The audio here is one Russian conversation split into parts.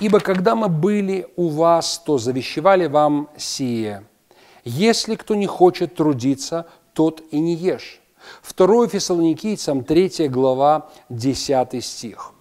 Ибо когда мы были у вас, то завещевали вам сие. Если кто не хочет трудиться, тот и не ешь. 2 Фессалоникийцам 3 глава 10 стих.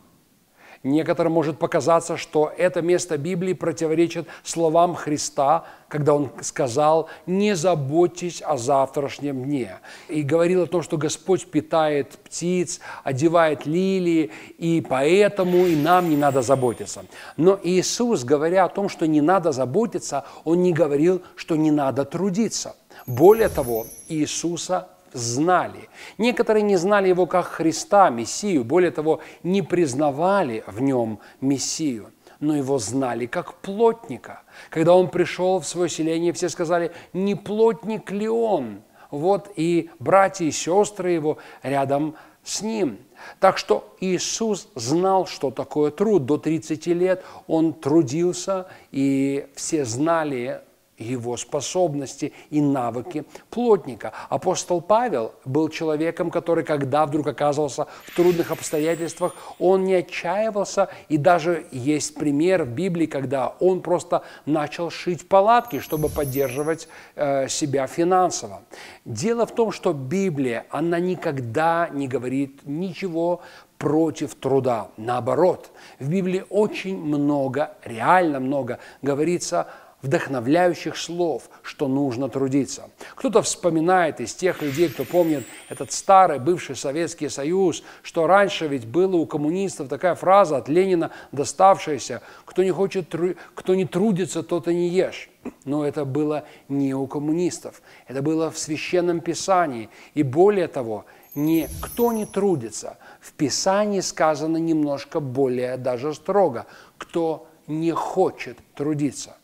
Некоторым может показаться, что это место Библии противоречит словам Христа, когда Он сказал «не заботьтесь о завтрашнем дне». И говорил о том, что Господь питает птиц, одевает лилии, и поэтому и нам не надо заботиться. Но Иисус, говоря о том, что не надо заботиться, Он не говорил, что не надо трудиться. Более того, Иисуса знали. Некоторые не знали его как Христа, Мессию, более того, не признавали в нем Мессию, но его знали как плотника. Когда он пришел в свое селение, все сказали, не плотник ли он? Вот и братья и сестры его рядом с ним. Так что Иисус знал, что такое труд. До 30 лет он трудился, и все знали его способности и навыки плотника. Апостол Павел был человеком, который, когда вдруг оказывался в трудных обстоятельствах, он не отчаивался, и даже есть пример в Библии, когда он просто начал шить палатки, чтобы поддерживать э, себя финансово. Дело в том, что Библия, она никогда не говорит ничего против труда. Наоборот, в Библии очень много, реально много говорится вдохновляющих слов, что нужно трудиться. Кто-то вспоминает из тех людей, кто помнит этот старый бывший Советский Союз, что раньше ведь было у коммунистов такая фраза от Ленина доставшаяся «кто не, хочет, кто не трудится, тот и не ешь». Но это было не у коммунистов, это было в Священном Писании. И более того, не кто не трудится. В Писании сказано немножко более даже строго, кто не хочет трудиться.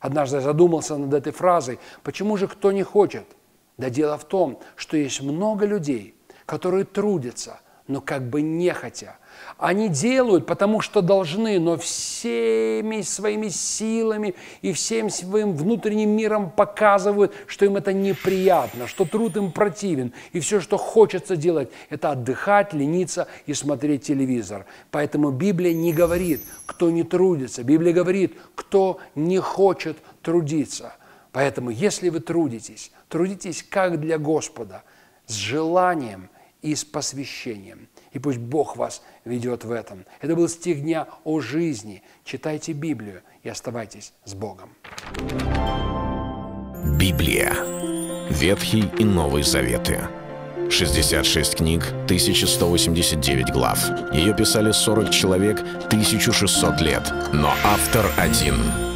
Однажды задумался над этой фразой, почему же кто не хочет? Да дело в том, что есть много людей, которые трудятся, но как бы нехотя – они делают, потому что должны, но всеми своими силами и всем своим внутренним миром показывают, что им это неприятно, что труд им противен. И все, что хочется делать, это отдыхать, лениться и смотреть телевизор. Поэтому Библия не говорит, кто не трудится. Библия говорит, кто не хочет трудиться. Поэтому, если вы трудитесь, трудитесь как для Господа, с желанием и с посвящением – и пусть Бог вас ведет в этом. Это был стих дня о жизни. Читайте Библию и оставайтесь с Богом. Библия. Ветхий и Новый Заветы. 66 книг, 1189 глав. Ее писали 40 человек, 1600 лет. Но автор один –